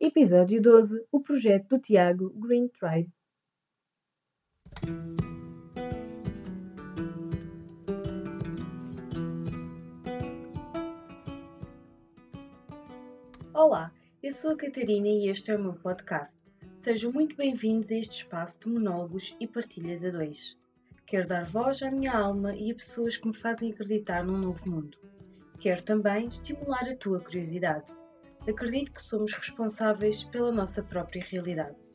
Episódio 12 O projeto do Tiago Green Tribe. Olá, eu sou a Catarina e este é o meu podcast. Sejam muito bem-vindos a este espaço de monólogos e partilhas a dois. Quero dar voz à minha alma e a pessoas que me fazem acreditar num novo mundo. Quero também estimular a tua curiosidade. Acredito que somos responsáveis pela nossa própria realidade.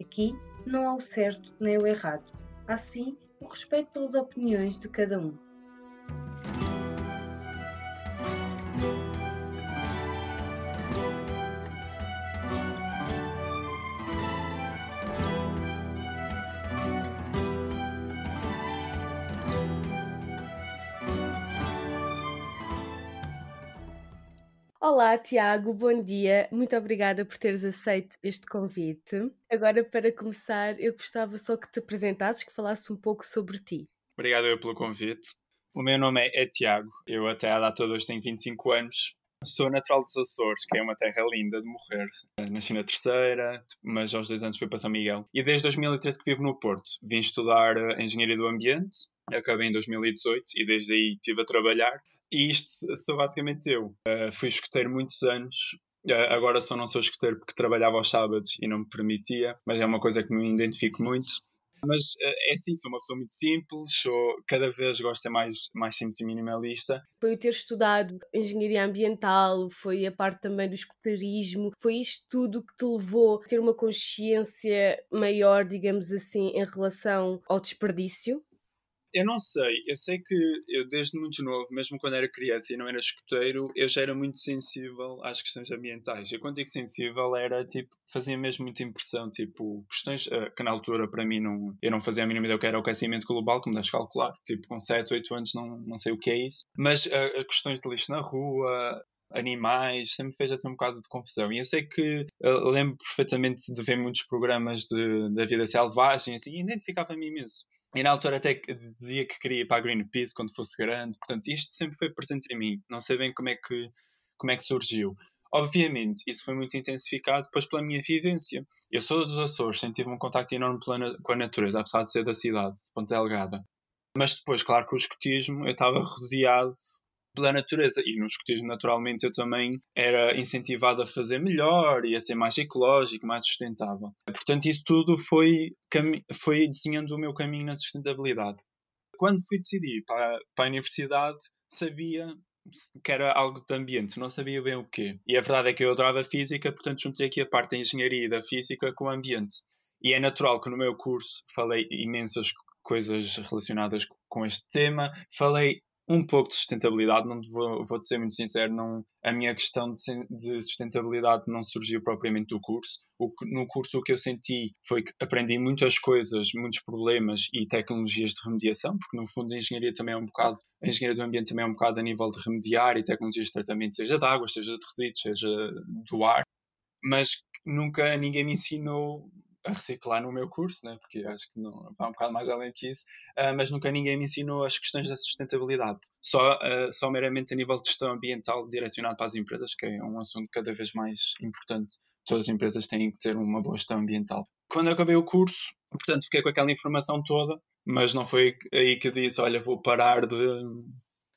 Aqui não há o certo nem o errado, há sim o respeito pelas opiniões de cada um. Olá, Tiago, bom dia. Muito obrigada por teres aceito este convite. Agora, para começar, eu gostava só que te apresentasses, que falasses um pouco sobre ti. Obrigado eu pelo convite. O meu nome é, é Tiago, eu até à data de hoje tenho 25 anos. Sou natural dos Açores, que é uma terra linda de morrer. Nasci na terceira, mas aos dois anos fui para São Miguel. E desde 2013 que vivo no Porto. Vim estudar eh, Engenharia do Ambiente, acabei em 2018 e desde aí estive a trabalhar. E isto sou basicamente eu. Uh, fui escoteiro muitos anos. Uh, agora só não sou escoteiro porque trabalhava aos sábados e não me permitia, mas é uma coisa que me identifico muito. Mas uh, é assim, sou uma pessoa muito simples, sou, cada vez gosto de ser mais, mais simples e minimalista. Foi o ter estudado engenharia ambiental, foi a parte também do escuteirismo, foi isto tudo que te levou a ter uma consciência maior, digamos assim, em relação ao desperdício? Eu não sei, eu sei que eu desde muito novo, mesmo quando era criança e não era escoteiro, eu já era muito sensível às questões ambientais. Eu quando digo sensível era tipo, fazia mesmo muita impressão, tipo, questões uh, que na altura para mim não, eu não fazia a mínima ideia o que era o aquecimento global, como deves calcular, tipo, com 7, 8 anos não, não sei o que é isso, mas uh, questões de lixo na rua, animais, sempre fez assim um bocado de confusão. E eu sei que eu lembro perfeitamente de ver muitos programas de, da vida selvagem, assim, e identificava-me imenso. E na altura até dizia que queria ir para a Greenpeace quando fosse grande. Portanto, isto sempre foi presente em mim. Não sei bem como é que, como é que surgiu. Obviamente, isso foi muito intensificado depois pela minha vivência. Eu sou dos Açores, sempre tive um contacto enorme com a natureza, apesar de ser da cidade, de Ponta Delgada. Mas depois, claro, com o escotismo, eu estava rodeado pela natureza. E no escotismo, naturalmente, eu também era incentivado a fazer melhor e a ser mais ecológico, mais sustentável. Portanto, isso tudo foi, foi desenhando o meu caminho na sustentabilidade. Quando fui decidir para, para a universidade, sabia que era algo de ambiente, não sabia bem o quê. E a verdade é que eu adorava física, portanto juntei aqui a parte da engenharia e da física com o ambiente. E é natural que no meu curso falei imensas coisas relacionadas com este tema. Falei um pouco de sustentabilidade, não vou, vou ser muito sincero, não, a minha questão de, de, sustentabilidade não surgiu propriamente do curso. O, no curso o que eu senti foi que aprendi muitas coisas, muitos problemas e tecnologias de remediação, porque no fundo a engenharia também é um bocado, a engenharia do ambiente também é um bocado a nível de remediar e tecnologias de tratamento, seja de água, seja de resíduos, seja do ar, mas nunca ninguém me ensinou a reciclar no meu curso, né? porque acho que não vai um bocado mais além que isso, uh, mas nunca ninguém me ensinou as questões da sustentabilidade, só, uh, só meramente a nível de gestão ambiental direcionado para as empresas, que é um assunto cada vez mais importante. Todas as empresas têm que ter uma boa gestão ambiental. Quando acabei o curso, portanto, fiquei com aquela informação toda, mas não foi aí que eu disse: olha, vou parar de.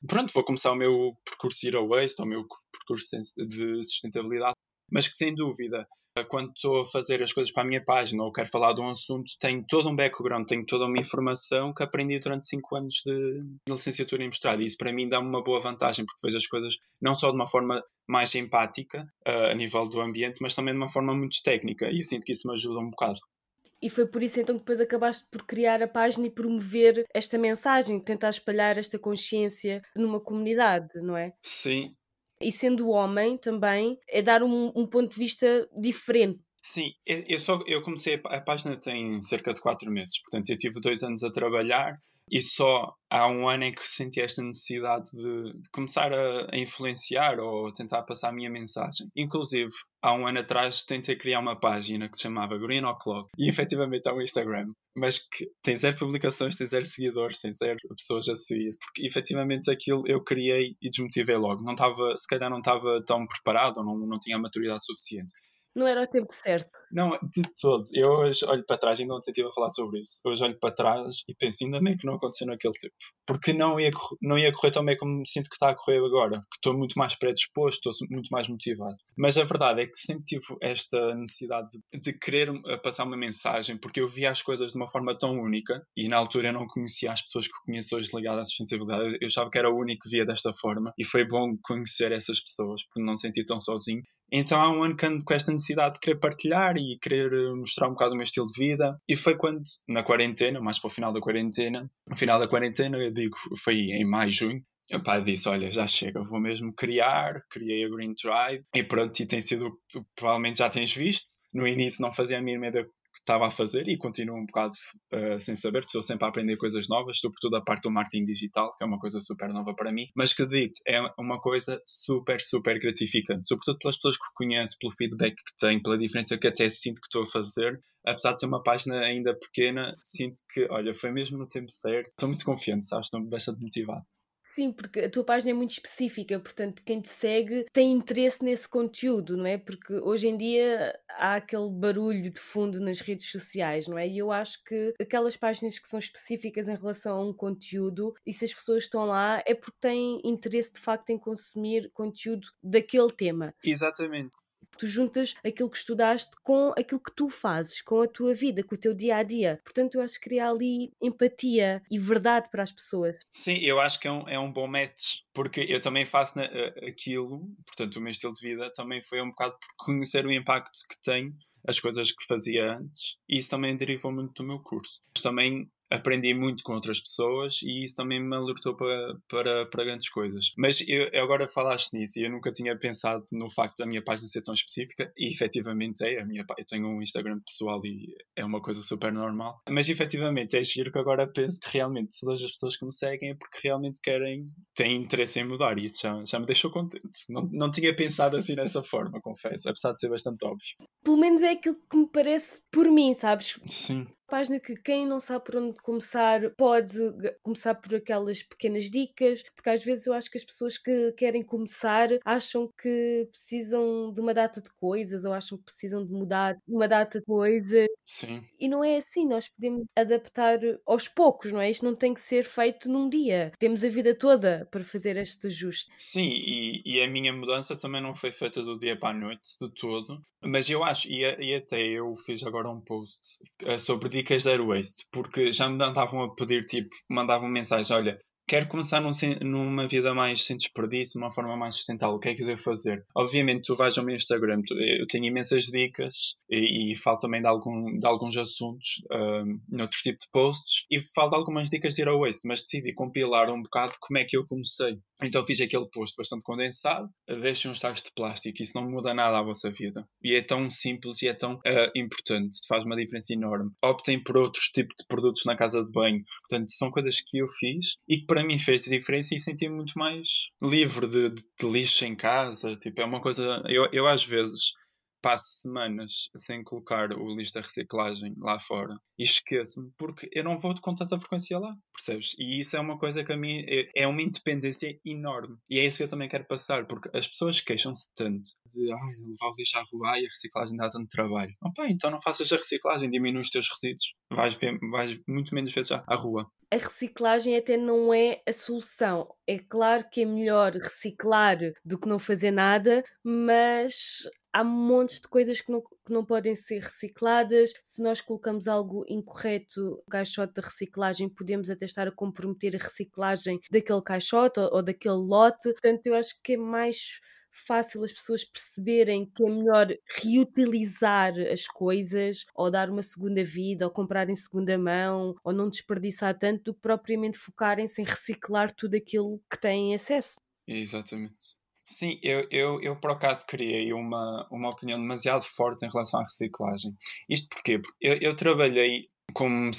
Pronto, vou começar o meu percurso Zero Waste, o meu percurso de sustentabilidade mas que sem dúvida, quando estou a fazer as coisas para a minha página ou quero falar de um assunto, tenho todo um background, tenho toda uma informação que aprendi durante 5 anos de, de licenciatura em mestrado. E isso para mim dá-me uma boa vantagem, porque vejo as coisas não só de uma forma mais empática, uh, a nível do ambiente, mas também de uma forma muito técnica. E eu sinto que isso me ajuda um bocado. E foi por isso então que depois acabaste por criar a página e promover esta mensagem, tentar espalhar esta consciência numa comunidade, não é? Sim, e sendo homem também, é dar um, um ponto de vista diferente. Sim, eu, só, eu comecei a, a página tem cerca de quatro meses, portanto eu tive dois anos a trabalhar e só há um ano em que senti esta necessidade de, de começar a, a, influenciar ou tentar passar a minha mensagem. Inclusive, há um ano atrás tentei criar uma página que se chamava Green O'Clock e efetivamente é um Instagram, mas que tem zero publicações, tem zero seguidores, tem zero pessoas a seguir, porque efetivamente aquilo eu criei e desmotivei logo. Não estava, se calhar não estava tão preparado ou não, não tinha maturidade suficiente. Não era o tempo certo. Não, de todo. Eu hoje olho para trás, ainda ontem estive a falar sobre isso. Hoje olho para trás e penso, ainda bem que não aconteceu naquele tempo. Porque não ia, não ia correr tão bem como me sinto que está a correr agora. Que estou muito mais predisposto, estou muito mais motivado. Mas a verdade é que sempre tive esta necessidade de, de querer passar uma mensagem, porque eu via as coisas de uma forma tão única e na altura eu não conhecia as pessoas que conheço hoje ligadas à sustentabilidade. Eu achava que era o único que via desta forma e foi bom conhecer essas pessoas, porque não senti tão sozinho. Então há um ano que ando com esta necessidade de querer partilhar e querer eh, mostrar um bocado o meu estilo de vida. E foi quando, na quarentena, mais para o final da quarentena, no final da quarentena, eu digo, foi em maio, junho, o pai disse: Olha, já chega, vou mesmo criar. Criei a Green Tribe e pronto, e tem sido, tu provavelmente já tens visto. No início não fazia a mínima ideia estava a fazer e continuo um bocado uh, sem saber, estou sempre a aprender coisas novas, sobretudo a parte do marketing digital, que é uma coisa super nova para mim, mas que digo é uma coisa super, super gratificante, sobretudo pelas pessoas que conheço, pelo feedback que tenho, pela diferença que até sinto que estou a fazer. Apesar de ser uma página ainda pequena, sinto que, olha, foi mesmo no tempo certo. Estou muito confiante, sabes? Estou bastante motivado. Sim, porque a tua página é muito específica, portanto, quem te segue tem interesse nesse conteúdo, não é? Porque hoje em dia há aquele barulho de fundo nas redes sociais, não é? E eu acho que aquelas páginas que são específicas em relação a um conteúdo, e se as pessoas estão lá, é porque têm interesse de facto em consumir conteúdo daquele tema. Exatamente tu juntas aquilo que estudaste com aquilo que tu fazes, com a tua vida, com o teu dia a dia. Portanto, eu acho que cria ali empatia e verdade para as pessoas. Sim, eu acho que é um, é um bom match, porque eu também faço na, aquilo, portanto, o meu estilo de vida também foi um bocado por conhecer o impacto que tem as coisas que fazia antes, e isso também derivou muito do meu curso. Mas também aprendi muito com outras pessoas e isso também me alertou para, para, para grandes coisas. Mas eu, agora falaste nisso e eu nunca tinha pensado no facto da minha página ser tão específica e efetivamente é. A minha, eu tenho um Instagram pessoal e é uma coisa super normal. Mas efetivamente é giro que agora penso que realmente todas as pessoas que me seguem é porque realmente querem, têm interesse em mudar e isso já, já me deixou contente. Não, não tinha pensado assim dessa forma, confesso, apesar de ser bastante óbvio. Pelo menos é aquilo que me parece por mim, sabes? Sim página que quem não sabe por onde começar pode começar por aquelas pequenas dicas, porque às vezes eu acho que as pessoas que querem começar acham que precisam de uma data de coisas ou acham que precisam de mudar uma data de coisas. Sim. E não é assim, nós podemos adaptar aos poucos, não é? Isto não tem que ser feito num dia. Temos a vida toda para fazer este ajuste. Sim, e, e a minha mudança também não foi feita do dia para a noite, de todo. Mas eu acho, e, e até eu fiz agora um post uh, sobre dicas zero waste, porque já me mandavam a pedir, tipo, mandavam mensagem, olha, quero começar num, numa vida mais sem desperdício, de uma forma mais sustentável, o que é que eu devo fazer? Obviamente, tu vais ao meu Instagram, eu tenho imensas dicas e, e falo também de, algum, de alguns assuntos um, noutro tipo de posts e falo de algumas dicas de Zero Waste, mas decidi compilar um bocado como é que eu comecei. Então fiz aquele post bastante condensado, deixem uns sacos de plástico, isso não muda nada à vossa vida. E é tão simples e é tão uh, importante, faz uma diferença enorme. Optem por outros tipos de produtos na casa de banho. Portanto, são coisas que eu fiz e que para para mim fez diferença e senti-me muito mais livre de, de, de, lixo em casa. Tipo, é uma coisa. Eu, eu às vezes passo semanas sem colocar o lixo da reciclagem lá fora e esqueço-me porque eu não vou com tanta frequência lá, percebes? E isso é uma coisa que a mim é, é uma independência enorme e é isso que eu também quero passar porque as pessoas queixam-se tanto de ai, levar o lixo à rua e a reciclagem dá tanto trabalho. Pá, então não faças a reciclagem, diminui os teus resíduos, vais, ver, vais muito menos vezes à rua a reciclagem até não é a solução. É claro que é melhor reciclar do que não fazer nada, mas há montes de coisas que não, que não podem ser recicladas. Se nós colocamos algo incorreto no caixote de reciclagem, podemos até estar a comprometer a reciclagem daquele caixote ou, ou daquele lote. Portanto, eu acho que é mais fácil as pessoas perceberem que é melhor reutilizar as coisas ou dar uma segunda vida ou comprar em segunda mão ou não desperdiçar tanto do que propriamente focarem-se em reciclar tudo aquilo que têm acesso. Exatamente. Sim, eu, eu, eu por acaso criei uma, uma opinião demasiado forte em relação à reciclagem. Isto porquê? Porque eu, eu trabalhei como,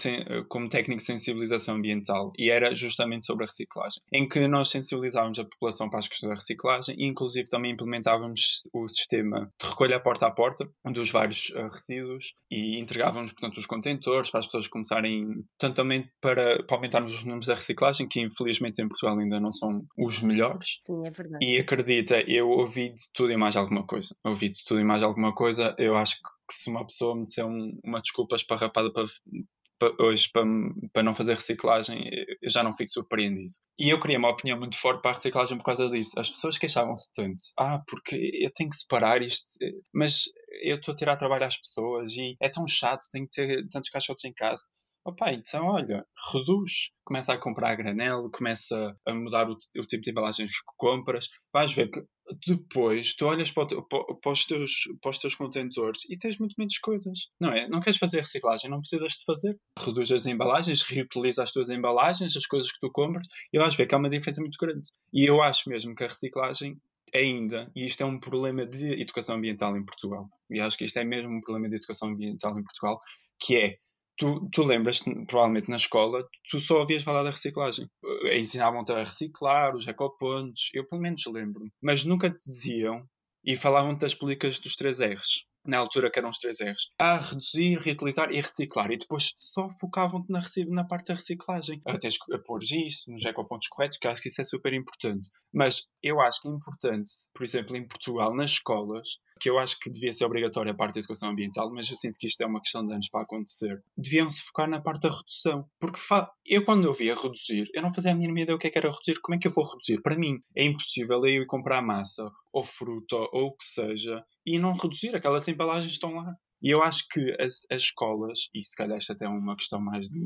como técnico de sensibilização ambiental e era justamente sobre a reciclagem, em que nós sensibilizávamos a população para as questões da reciclagem e inclusive também implementávamos o sistema de recolha porta a porta dos vários uh, resíduos e entregávamos, portanto, os contentores para as pessoas começarem, tanto também para, para aumentarmos os números da reciclagem, que infelizmente em Portugal ainda não são os melhores. Sim, é verdade. E acredita, eu ouvi de tudo e mais alguma coisa. Ouvi de tudo e mais alguma coisa, eu acho que que se uma pessoa me disser um, uma desculpa esparrapada para, para, hoje para, para não fazer reciclagem, eu já não fico surpreendido. E eu queria uma opinião muito forte para a reciclagem por causa disso. As pessoas queixavam-se tanto. Ah, porque eu tenho que separar isto. Mas eu estou a tirar trabalho às pessoas e é tão chato, tenho que ter tantos caixotes em casa. Opa, então olha, reduz, começa a comprar a granel, começa a mudar o, o tipo de embalagens que compras, vais ver que depois tu olhas para, o, para, os teus, para os teus contentores e tens muito menos coisas, não é? Não queres fazer reciclagem, não precisas de fazer. Reduz as embalagens, reutiliza as tuas embalagens, as coisas que tu compras e vais ver que há uma diferença muito grande. E eu acho mesmo que a reciclagem ainda, e isto é um problema de educação ambiental em Portugal, e acho que isto é mesmo um problema de educação ambiental em Portugal, que é tu, tu lembras-te, provavelmente na escola, tu só ouvias falar da reciclagem. Eh, ensinavam-te a reciclar, os ecopontos, eu pelo menos lembro-me. Mas nunca te diziam e falavam-te das políticas dos três R's na altura que eram os três R's, a reduzir, reutilizar e reciclar. E depois só focavam-te na, na, parte da reciclagem. Ah, tens que pôr isso nos ecopontos corretos, que acho que isso é super importante. Mas eu acho que é importante, por exemplo, em Portugal, nas escolas, que eu acho que devia ser obrigatória a parte da educação ambiental, mas eu sinto que isto é uma questão de anos para acontecer. Deviam-se focar na parte da redução. Porque eu, quando eu via reduzir, eu não fazia a mínima ideia o que, é que era reduzir. Como é que eu vou reduzir? Para mim, é impossível eu ir comprar massa, ou fruta, ou o que seja, e não reduzir. Aquelas embalagens estão lá. E eu acho que as, as escolas, e se calhar esta até é uma questão mais de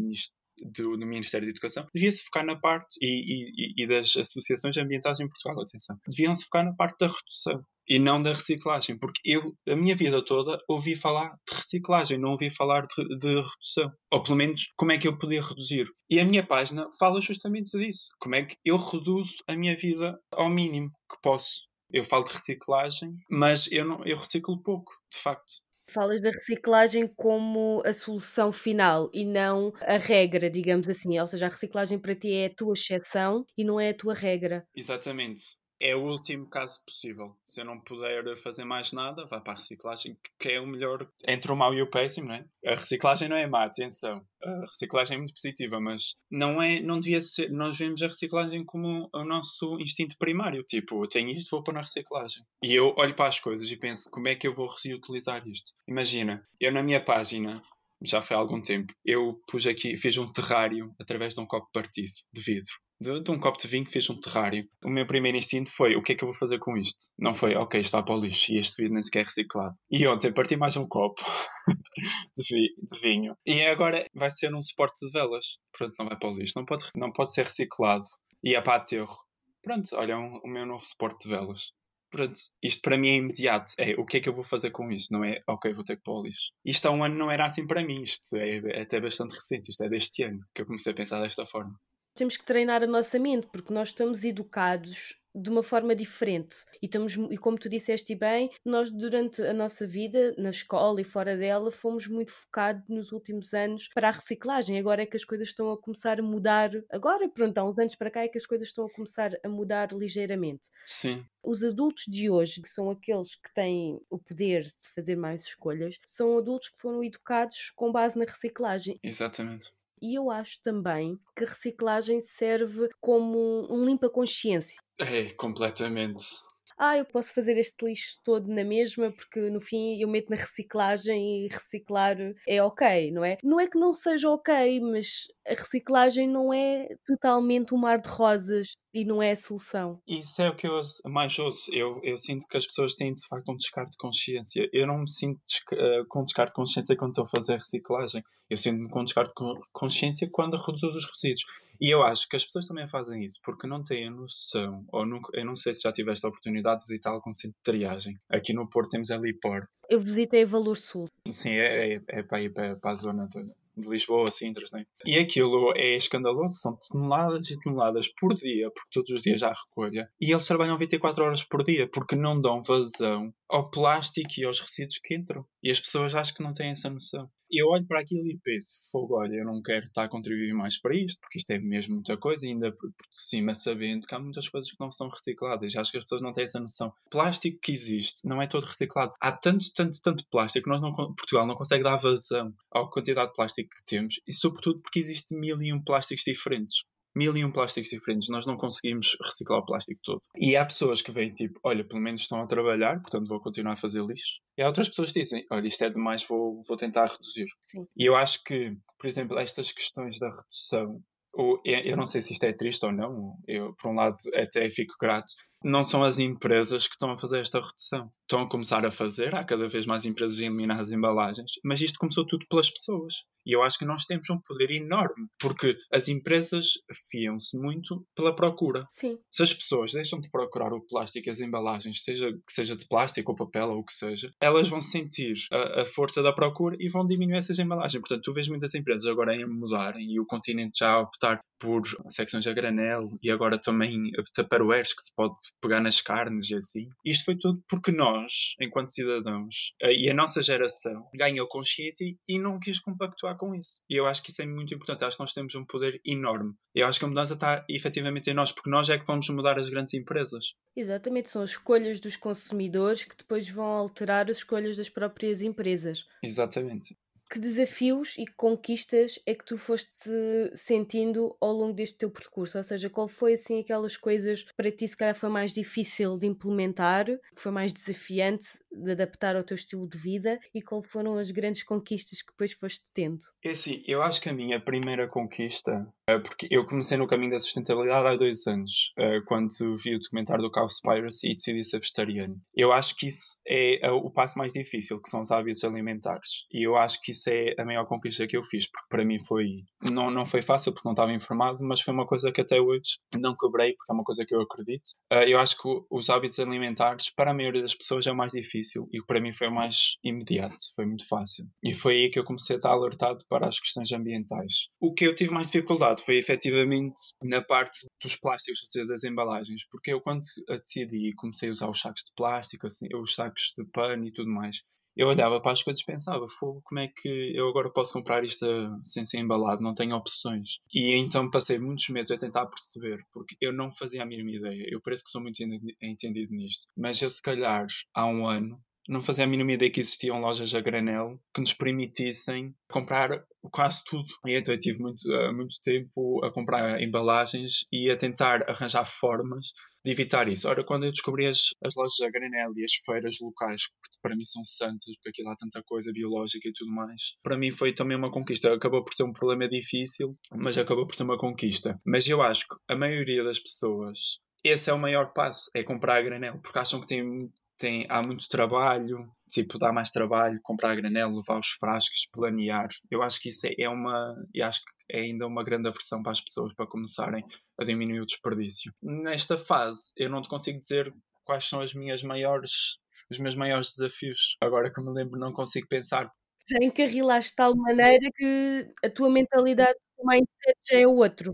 do, do, Ministério da Educação, devia-se focar na parte, e, e, e, das associações ambientais em Portugal, atenção, deviam-se focar na parte da redução e não da reciclagem, porque eu, a minha vida toda, ouvi falar de reciclagem, não ouvi falar de, de redução. Ou pelo menos, como é que eu podia reduzir. E a minha página fala justamente disso. Como é que eu reduzo a minha vida ao mínimo que posso. Eu falo de reciclagem, mas eu, não, eu reciclo pouco, de facto. Falas da reciclagem como a solução final e não a regra, digamos assim. Ou seja, a reciclagem para ti é a tua exceção e não é a tua regra. Exatamente é o último caso possível. Se eu não puder fazer mais nada, vá para a reciclagem, que é o melhor entre o mau e o péssimo, não é? A reciclagem não é má, atenção. A reciclagem é muito positiva, mas não é, não devia ser. Nós vemos a reciclagem como o nosso instinto primário. Tipo, eu tenho isto, vou pôr na reciclagem. E eu olho para as coisas e penso, como é que eu vou reutilizar isto? Imagina, eu na minha página já foi há algum tempo, eu pus aqui, fiz um terrário através de um copo partido de vidro de, de, um copo de vinho fiz um terrário. O meu primeiro instinto foi: o que é que eu vou fazer com isto? Não foi, ok, está para o lixo e este vidro nem sequer é reciclado. E ontem parti mais um copo de, vi, de, vinho e agora vai ser um suporte de velas. Pronto, não vai para o lixo, não pode, não pode ser reciclado e é para aterro. Pronto, olha, um, o meu novo suporte de velas. Pronto, isto para mim é imediato. É o que é que eu vou fazer com isto? Não é, ok, vou ter que pôr o lixo. Isto há um ano não era assim para mim. Isto é, é até bastante recente. Isto é deste ano que eu comecei a pensar desta forma temos que treinar a nossa mente, porque nós estamos educados de uma forma diferente. E, estamos, e como tu disseste bem, nós durante a nossa vida, na escola e fora dela, fomos muito focados nos últimos anos para a reciclagem. Agora é que as coisas estão a começar a mudar. Agora, pronto, há uns anos para cá é que as coisas estão a começar a mudar ligeiramente. Sim. Os adultos de hoje, que são aqueles que têm o poder de fazer mais escolhas, são adultos que foram educados com base na reciclagem. Exatamente. E eu acho também que a reciclagem serve como um limpa-consciência. É, completamente ah, eu posso fazer este lixo todo na mesma porque no fim eu meto na reciclagem e reciclar é ok, não é? Não é que não seja ok, mas a reciclagem não é totalmente um mar de rosas e não é a solução. Isso é o que eu mais ouço. Eu, eu sinto que as pessoas têm de facto um descarte de consciência. Eu não me sinto uh, com descarte de consciência quando estou a fazer reciclagem. Eu sinto-me com descarte de consciência quando reduzo os resíduos. E eu acho que as pessoas também fazem isso porque não têm a noção, ou nunca, eu não sei se já tiveste a oportunidade de visitar algum centro de triagem. Aqui no Porto temos a Lipor. Eu visitei Valor Sul. Sim, é, é, é para ir para, para a zona de, de Lisboa, Sintras, né? E aquilo é escandaloso, são toneladas e toneladas por dia, porque todos os dias há recolha. E eles trabalham 24 horas por dia, porque não dão vazão ao plástico e aos resíduos que entram. E as pessoas acho que não têm essa noção. Eu olho para aquilo e penso, fogo, olha, eu não quero estar a contribuir mais para isto, porque isto é mesmo muita coisa, ainda por cima sabendo que há muitas coisas que não são recicladas. Acho que as pessoas não têm essa noção. O plástico que existe não é todo reciclado. Há tanto, tanto, tanto plástico que não, Portugal não consegue dar vazão à quantidade de plástico que temos, e sobretudo porque existe mil e um plásticos diferentes mil e um plásticos diferentes, nós não conseguimos reciclar o plástico todo. E há pessoas que vêm tipo, olha, pelo menos estão a trabalhar, portanto vou continuar a fazer lixo. E há outras pessoas que dizem, olha, isto é demais, vou, vou tentar reduzir. Sim. E eu acho que, por exemplo, estas questões da redução ou, eu não sei se isto é triste ou não, eu, por um lado, até fico grato não são as empresas que estão a fazer esta redução. Estão a começar a fazer, há cada vez mais empresas a eliminar as embalagens, mas isto começou tudo pelas pessoas. E eu acho que nós temos um poder enorme, porque as empresas fiam-se muito pela procura. Sim. Se as pessoas deixam de procurar o plástico e as embalagens, seja que seja de plástico ou papel ou o que seja, elas vão sentir a, a força da procura e vão diminuir essas embalagens. Portanto, tu vês muitas empresas agora a mudarem e o continente já a optar por secções a granel e agora também tupperwares que se pode pegar nas carnes e assim. Isto foi tudo porque nós, enquanto cidadãos, eh, e a nossa geração ganhou consciência e não quis compactuar com isso. E eu acho que isso é muito importante. Acho que nós temos um poder enorme. Eu acho que a mudança está efetivamente em nós, porque nós é que vamos mudar as grandes empresas. Exatamente, são as escolhas dos consumidores que depois vão alterar as escolhas das próprias empresas. Exatamente que desafios e conquistas é que tu foste sentindo ao longo deste teu percurso? Ou seja, qual foi assim aquelas coisas para ti se calhar foi mais difícil de implementar, que foi mais desafiante de adaptar ao teu estilo de vida e qual foram as grandes conquistas que depois foste tendo? É assim, eu acho que a minha primeira conquista, é porque eu comecei no caminho da sustentabilidade há dois anos, é, quando vi o documentário do Cowspiracy e decidi ser vegetariano. Eu acho que isso é, é o passo mais difícil, que são os hábitos alimentares. E eu acho que isso é a maior conquista que eu fiz, porque para mim foi. Não, não foi fácil porque não estava informado, mas foi uma coisa que até hoje não quebrei, porque é uma coisa que eu acredito. Eu acho que os hábitos alimentares, para a maioria das pessoas, é o mais difícil e para mim foi o mais imediato, foi muito fácil. E foi aí que eu comecei a estar alertado para as questões ambientais. O que eu tive mais dificuldade foi efetivamente na parte dos plásticos, ou seja, das embalagens, porque eu quando decidi comecei a usar os sacos de plástico, assim, os sacos de pano e tudo mais, eu olhava para as coisas e pensava, fogo, como é que eu agora posso comprar isto sem ser embalado? Não tenho opções. E então passei muitos meses a tentar perceber, porque eu não fazia a mínima ideia. Eu parece que sou muito entendido nisto. Mas eu, se calhar, há um ano, não fazia a mínima ideia que existiam lojas a granel que nos permitissem comprar quase tudo. E então eu tive muito, uh, muito tempo a comprar embalagens e a tentar arranjar formas de evitar isso. Ora, quando eu descobri as, as lojas a granel e as feiras locais, que para mim são santas, porque aquilo há tanta coisa biológica e tudo mais, para mim foi também uma conquista. Acabou por ser um problema difícil, mas acabou por ser uma conquista. Mas eu acho que a maioria das pessoas esse é o maior passo, é comprar a granel, porque acham que tem tem, há muito trabalho, tipo, dá mais trabalho comprar a granel, levar os frascos, planear. Eu acho que isso é, é uma, e acho que é ainda uma grande aversão para as pessoas para começarem a diminuir o desperdício. Nesta fase, eu não te consigo dizer quais são as minhas maiores, os meus maiores desafios. Agora que me lembro, não consigo pensar. Já encarrilaste de tal maneira que a tua mentalidade, o mindset já é outro.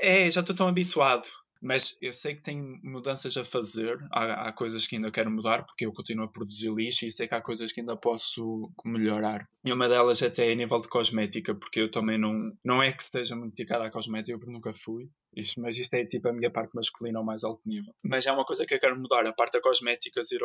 É, já estou tão habituado mas eu sei que tenho mudanças a fazer, há, há, coisas que ainda quero mudar, porque eu continuo a produzir lixo e sei que há coisas que ainda posso melhorar. E uma delas até é a nível de cosmética, porque eu também não, não é que seja muito dedicada à cosmética, porque nunca fui, mas isto é tipo a minha parte masculina ao mais alto nível. Mas é uma coisa que eu quero mudar, a parte da cosmética ser,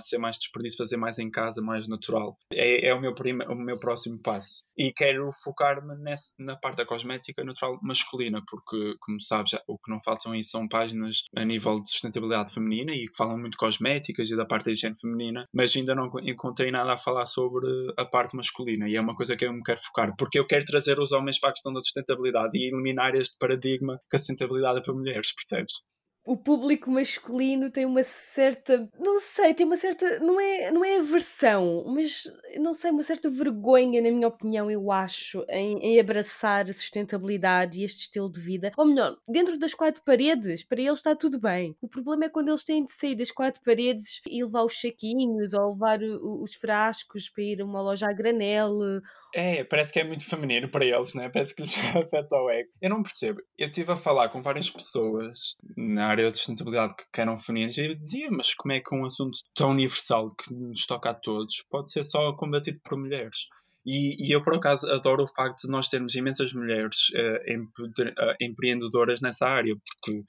ser mais desperdício, fazer mais em casa, mais natural. É, é o, meu prima, o meu próximo passo. E quero focar-me na parte da cosmética natural masculina, porque, como sabes, o que não faltam aí são páginas a nível de sustentabilidade feminina e que falam muito de cosméticas e da parte da higiene feminina, mas ainda não encontrei nada a falar sobre a parte masculina. E é uma coisa que eu me quero focar, porque eu quero trazer os homens para a questão da sustentabilidade e eliminar este paradigma que a sustentabilidade para mulheres, percebes? O público masculino tem uma certa, não sei, tem uma certa, não é, não é aversão, mas não sei, uma certa vergonha, na minha opinião, eu acho, em, em, abraçar a sustentabilidade e este estilo de vida. Ou melhor, dentro das quatro paredes, para eles está tudo bem. O problema é quando eles têm de sair das quatro paredes e levar os saquinhos ou levar os frascos para ir a uma loja a granel é, parece que é muito feminino para eles, né? Parece que lhes afeta o ego. Eu não percebo. Eu estive a falar com várias pessoas na área da sustentabilidade que eram femininas, eu dizia, mas como é que um assunto tão universal que nos toca a todos pode ser só combatido por mulheres? E, e, eu, por acaso, adoro o facto de nós termos imensas mulheres uh, empreendedoras nessa área, porque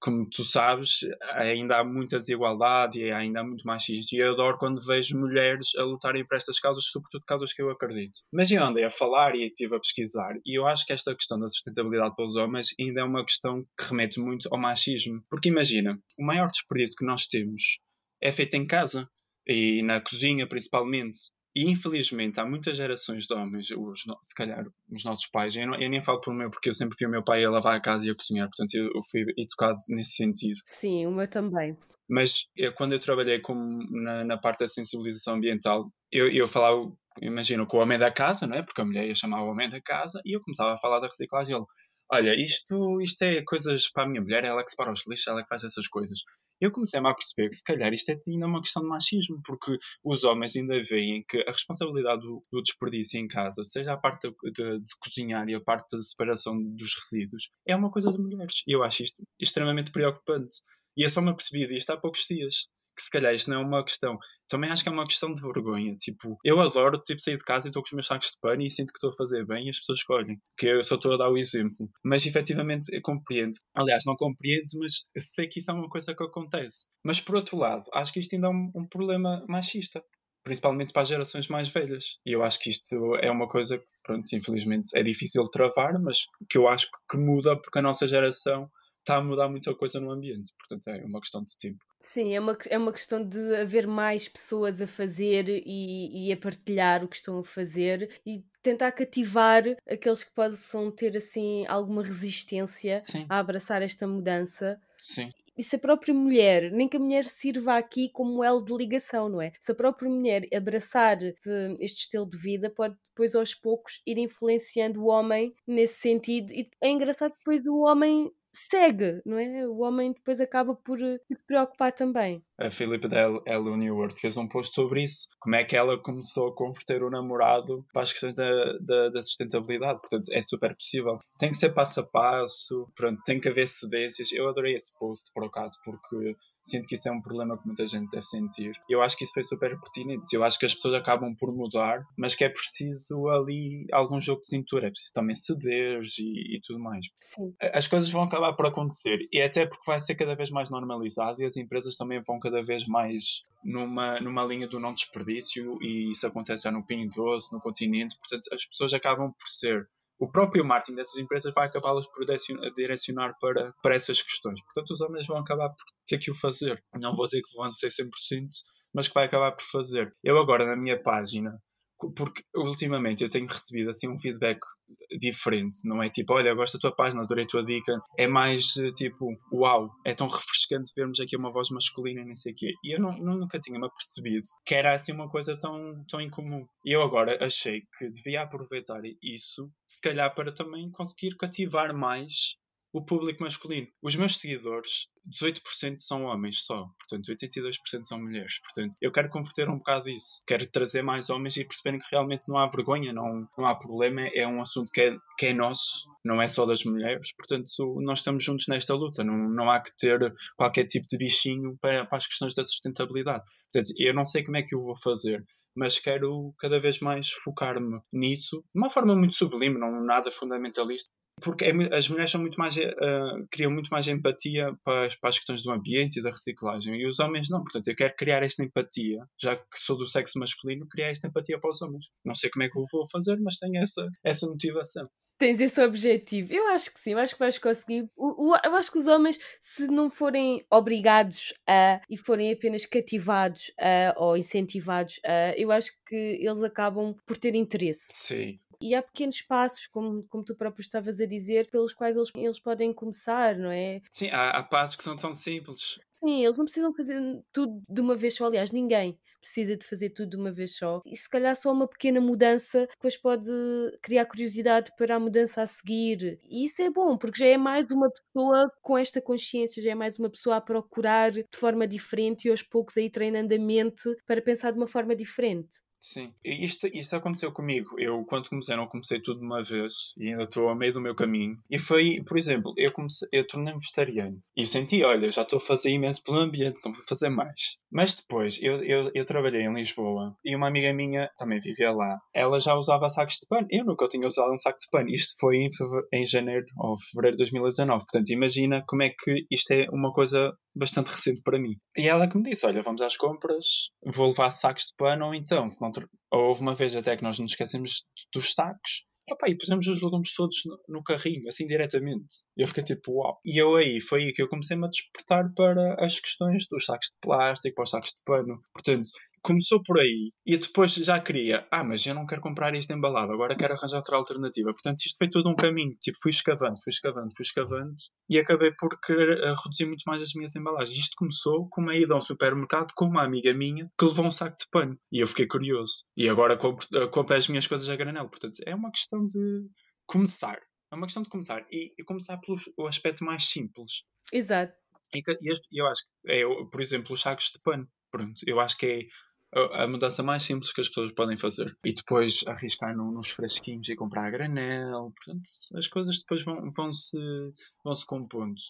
como tu sabes, ainda há muita desigualdade e ainda há muito machismo. E eu adoro quando vejo mulheres a lutarem por estas causas, sobretudo causas que eu acredito. Mas eu andei a falar e estive a pesquisar, e eu acho que esta questão da sustentabilidade para os homens ainda é uma questão que remete muito ao machismo. Porque imagina, o maior desperdício que nós temos é feito em casa e na cozinha principalmente. E infelizmente há muitas gerações de homens, os, se calhar os nossos pais, eu, não, eu, nem falo por meu, porque eu sempre vi o meu pai a lavar a casa e a cozinhar, portanto eu, eu fui educado nesse sentido. Sim, o meu também. Mas eu, quando eu trabalhei como na, na, parte da sensibilização ambiental, eu, eu falava, imagino, com o homem da casa, não é? porque a mulher ia chamar o homem da casa, e eu começava a falar da reciclagem. Ele, olha, isto, isto é coisas para a minha mulher, ela que separa os lixos, ela que faz essas coisas eu comecei a perceber que se calhar isto é ainda uma questão de machismo, porque os homens ainda veem que a responsabilidade do, do desperdício em casa, seja a parte de, de, de, cozinhar e a parte da separação dos resíduos, é uma coisa de mulheres. E eu acho isto extremamente preocupante. E eu só me apercebi disto há poucos dias que se calhar isto não é uma questão. Também acho que é uma questão de vergonha. Tipo, eu adoro tipo, sair de casa e estou com os meus sacos de pano e sinto que estou a fazer bem e as pessoas escolhem. Que eu só estou a dar o exemplo. Mas efetivamente eu compreendo. Aliás, não compreendo, mas sei que isso é uma coisa que acontece. Mas por outro lado, acho que isto ainda é um, um problema machista principalmente para as gerações mais velhas. E eu acho que isto é uma coisa que, pronto, infelizmente é difícil de travar, mas que eu acho que muda porque a nossa geração está a mudar muita coisa no ambiente. Portanto, é uma questão de tempo. Sim, é uma, é uma questão de haver mais pessoas a fazer e, e a partilhar o que estão a fazer e tentar cativar aqueles que possam ter assim alguma resistência Sim. a abraçar esta mudança. Sim e se a própria mulher, nem que a mulher sirva aqui como elo de ligação, não é? Se a própria mulher abraçar este estilo de vida, pode depois aos poucos ir influenciando o homem nesse sentido. E é engraçado depois o homem segue, não é? O homem depois acaba por eh, se preocupar também a Philip Del Elu Newworth fez um post sobre isso, como é que ela começou a converter o namorado para as questões da, da, da, sustentabilidade. Portanto, é super possível. Tem que ser passo a passo, pronto, tem que haver cedências. Eu adorei esse post, por acaso, porque sinto que isso é um problema que muita gente deve sentir. Eu acho que isso foi super pertinente. Eu acho que as pessoas acabam por mudar, mas que é preciso ali algum jogo de cintura, é preciso também ceder e, e tudo mais. Sim. As coisas vão acabar por acontecer, e até porque vai ser cada vez mais normalizado e as empresas também vão cada vez mais numa, numa linha do não desperdício e isso acontece no Pinho Doce, no continente, portanto as pessoas acabam por ser o próprio marketing dessas empresas vai acabá-las por direcionar para, para essas questões. Portanto, os homens vão acabar por ter que o fazer. Não vou dizer que vão ser 100%, mas que vai acabar por fazer. Eu agora, na minha página, porque ultimamente eu tenho recebido assim um feedback diferente, não é tipo, olha, gosto da tua página, adorei a tua dica, é mais eh, tipo, uau, é tão refrescante vermos aqui uma voz masculina e nem sei o quê. E eu não, nunca tinha me apercebido que era assim uma coisa tão, tão incomum. E eu agora achei que devia aproveitar isso, se calhar para também conseguir cativar mais o público masculino. Os meus seguidores, 18% são homens só, portanto 82% são mulheres. Portanto, eu quero converter um bocado isso. Quero trazer mais homens e perceberem que realmente não há vergonha, não, não há problema, é um assunto que é, que é nosso, não é só das mulheres. Portanto, nós estamos juntos nesta luta, não, não há que ter qualquer tipo de bichinho para, para as questões da sustentabilidade. Portanto, eu não sei como é que eu vou fazer, mas quero cada vez mais focar-me nisso de uma forma muito sublime, não nada fundamentalista, porque é, as mulheres são muito mais, uh, criam muito mais empatia para, para, as questões do ambiente e da reciclagem e os homens não. Portanto, eu quero criar esta empatia, já que sou do sexo masculino, criar esta empatia para os homens. Não sei como é que eu vou fazer, mas tenho essa, essa motivação. Tens esse objetivo. Eu acho que sim, eu acho que vais conseguir. Eu acho que os homens, se não forem obrigados a e forem apenas cativados a ou incentivados a, eu acho que eles acabam por ter interesse. Sim e há pequenos passos, como, como tu próprio estavas a dizer, pelos quais eles, eles podem começar, não é? Sim, há, há passos que são tão simples. Sim, eles não precisam fazer tudo de uma vez só, aliás, ninguém precisa de fazer tudo de uma vez só. E se calhar só uma pequena mudança depois pode criar curiosidade para a mudança a seguir. E isso é bom, porque já é mais uma pessoa com esta consciência, já é mais uma pessoa a procurar de forma diferente e aos poucos a ir treinando a mente para pensar de uma forma diferente. Sim, isto, isto aconteceu comigo. Eu, quando comecei, não comecei tudo de uma vez e ainda estou a meio do meu caminho. E foi, por exemplo, eu, comecei, eu tornei-me vegetariano e senti, olha, já estou a fazer imenso pelo ambiente, não vou fazer mais. Mas depois, eu, eu, eu trabalhei em Lisboa e uma amiga minha também vivia lá. Ela já usava sacos de pano. Eu nunca tinha usado um saco de pano. Isto foi em, em janeiro ou fevereiro de 2019. Portanto, imagina como é que isto é uma coisa bastante recente para mim. E ela que me disse: Olha, vamos às compras, vou levar sacos de pano, ou então, se não. Houve uma vez até que nós nos esquecemos dos sacos. Opa, e pusemos os legumes todos no, no, carrinho, assim diretamente. Eu fiquei tipo, uau. E eu aí, foi aí que eu comecei-me a despertar para as questões dos sacos de plástico, para os sacos de pano. Portanto, começou por aí e depois já queria, ah, mas eu não quero comprar isto embalado, agora quero arranjar outra alternativa. Portanto, isto foi todo um caminho. Tipo, fui escavando, fui escavando, fui escavando e acabei por querer eh, reduzir muito mais as minhas embalagens. Isto começou com uma ida ao supermercado com uma amiga minha que levou um saco de pano e eu fiquei curioso. E agora compro, eh, compro as minhas coisas a granel. Portanto, é uma questão de começar. É uma questão de começar. E, e começar pelo aspecto mais simples. Exato. E, e eu acho que, é, por exemplo, os sacos de pano. Pronto, eu acho que é a mudança mais simples que as pessoas podem fazer. E depois arriscar no, nos fresquinhos e comprar a granel. Portanto, as coisas depois vão, vão, se, vão se compondo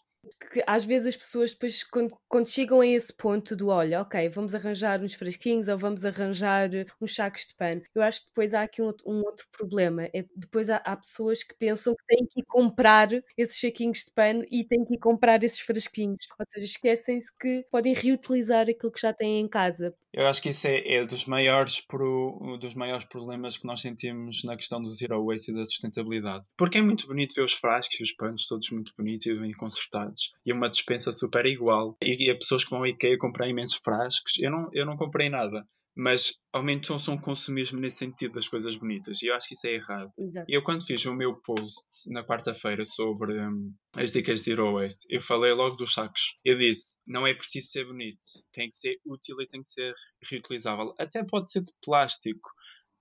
que às vezes as pessoas depois, quando, quando, chegam a esse ponto do olha, ok, vamos arranjar uns fresquinhos ou vamos arranjar uns sacos de pano, eu acho que depois há aqui um, um outro problema. É, depois há, há, pessoas que pensam que têm que ir comprar esses saquinhos de pano e têm que ir comprar esses fresquinhos. Ou seja, esquecem-se que podem reutilizar aquilo que já têm em casa. Eu acho que isso é, é dos, maiores pro, dos maiores problemas que nós sentimos na questão do zero waste e da sustentabilidade. Porque é muito bonito ver os frascos e os panos todos muito bonitos e bem consertados e uma dispensa super igual. E, e pessoas que vão ao IKEA comprar imensos frascos. Eu não, eu não comprei nada, mas aumentou-se um consumismo nesse sentido das coisas bonitas. E eu acho que isso é errado. Exato. Eu, quando fiz o meu post na quarta-feira sobre um, as dicas de Zero Waste, eu falei logo dos sacos. Eu disse: não é preciso ser bonito, tem que ser útil e tem que ser reutilizável. Até pode ser de plástico,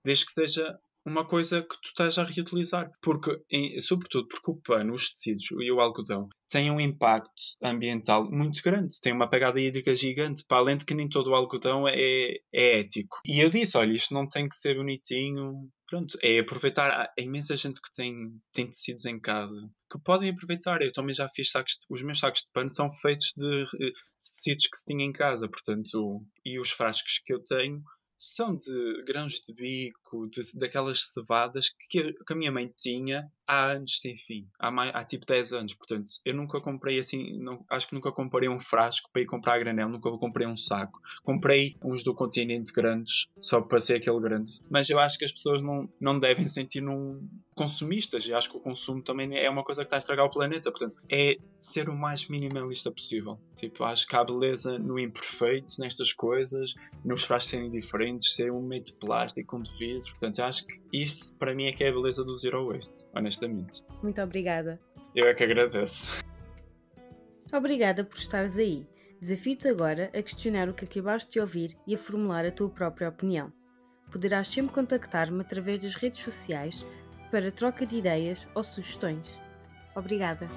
desde que seja uma coisa que tu estás a reutilizar. Porque, em, sobretudo porque o pano, os tecidos e o algodão têm um impacto ambiental muito grande, tem uma pegada hídrica gigante, para além de que nem todo o algodão é, é ético. E eu disse: olha, isto não tem que ser bonitinho. Pronto, é aproveitar. Há imensa gente que tem, tem tecidos em casa que podem aproveitar. Eu também já fiz sacos, os meus sacos de pano são feitos de, de tecidos que se tinha em casa, portanto, e os frascos que eu tenho são de grãos de bico, de, daquelas cevadas que, que a minha mãe tinha há anos sem fim, há, mais, há tipo 10 anos. Portanto, eu nunca comprei assim, não, acho que nunca comprei um frasco para ir comprar a granel, nunca comprei um saco. Comprei uns do continente grandes, só para ser aquele grande. Mas eu acho que as pessoas não, não devem sentir num consumistas. E acho que o consumo também é uma coisa que está a estragar o planeta. Portanto, é ser o mais minimalista possível. Tipo, acho que há beleza no imperfeito, nestas coisas, nos frascos serem diferentes, ser um meio de plástico, um de vidro. Portanto, acho que isso para mim é que é a beleza do zero waste, honestamente honestamente. Muito obrigada. Eu é que agradeço. Obrigada por estares aí. Desafio-te agora a questionar o que acabaste de ouvir e a formular a tua própria opinião. Poderás sempre contactar-me através das redes sociais para troca de ideias ou sugestões. Obrigada.